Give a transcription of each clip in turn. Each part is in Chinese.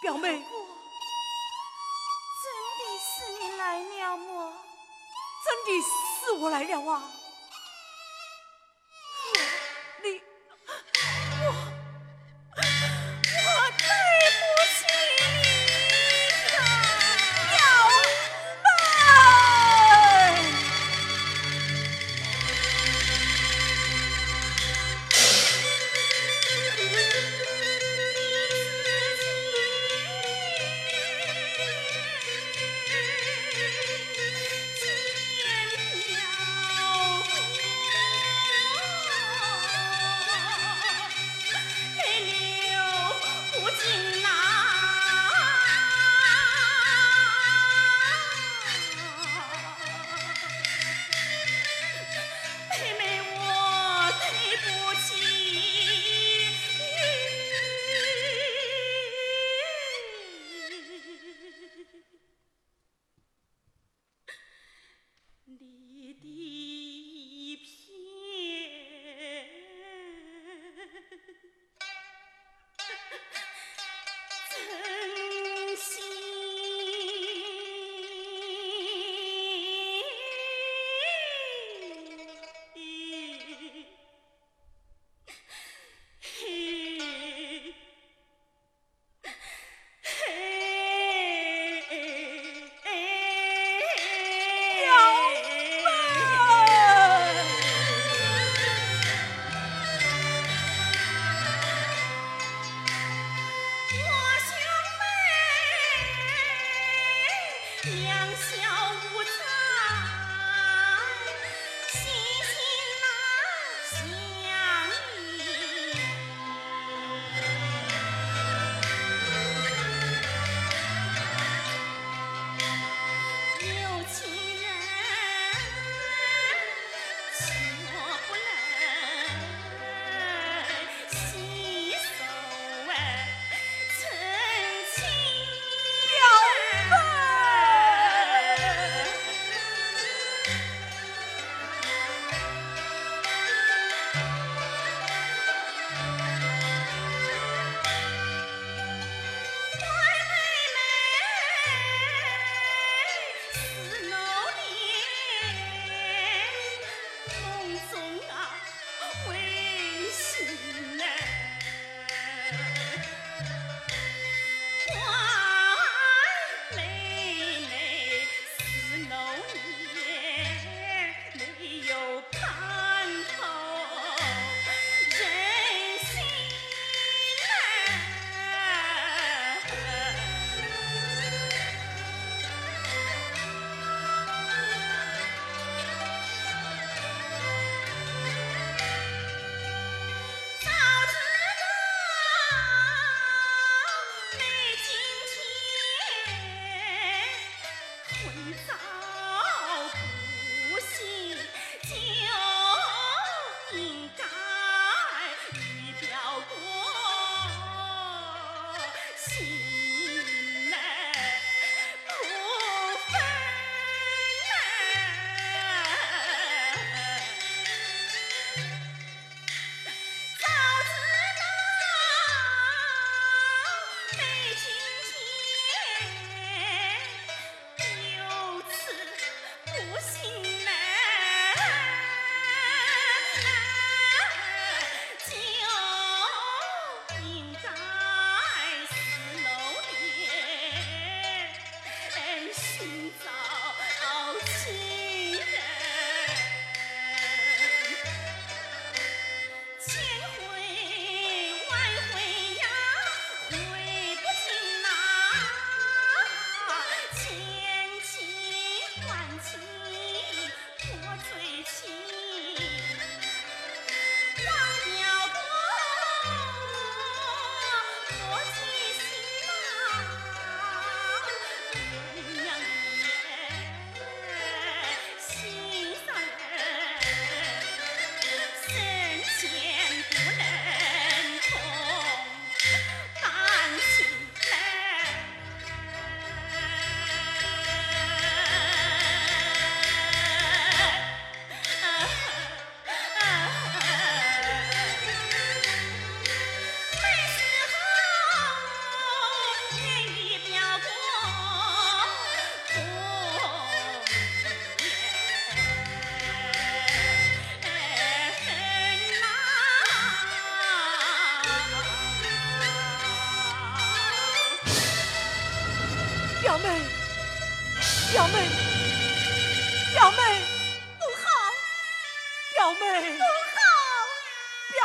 表妹。真的是你来了吗？真的是我来了啊。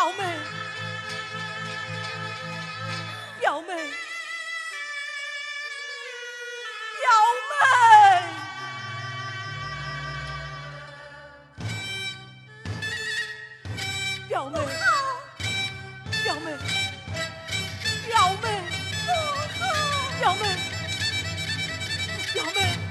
表妹，表妹，表妹。表妹，表妹，表妹，表妹，表妹。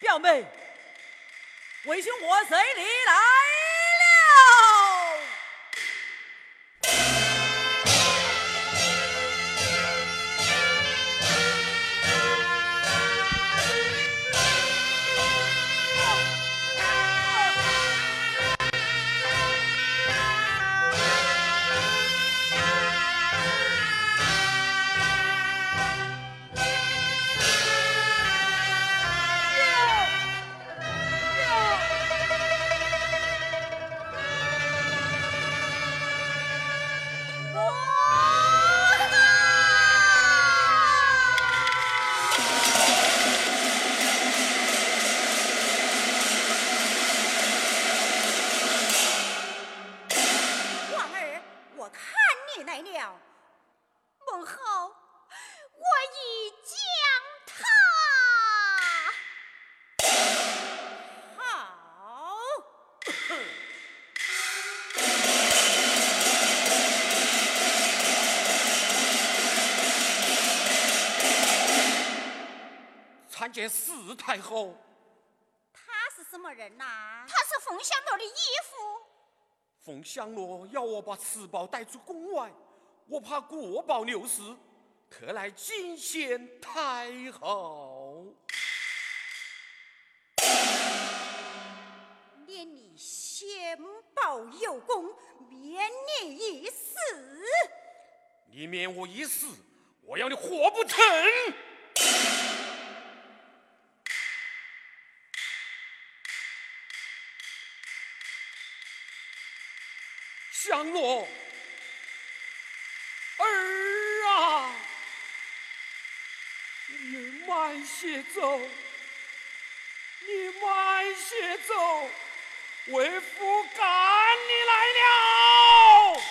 表妹，为兄我随你来。四太后。他是什么人呐、他是凤香罗的义父。凤香罗要我把此宝带出宫外，我怕国宝流失，特来进献太后。念你先报有功，免你一死。你免我一死，我要你活不成。我儿啊你慢些走你慢些走为父赶你来了。